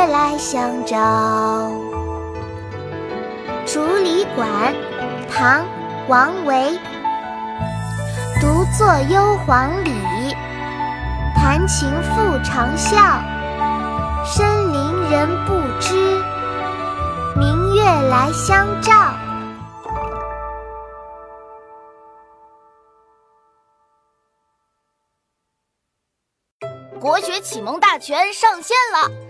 月来相照。《竹里馆》唐·王维，独坐幽篁里，弹琴复长啸。深林人不知，明月来相照。国学启蒙大全上线了，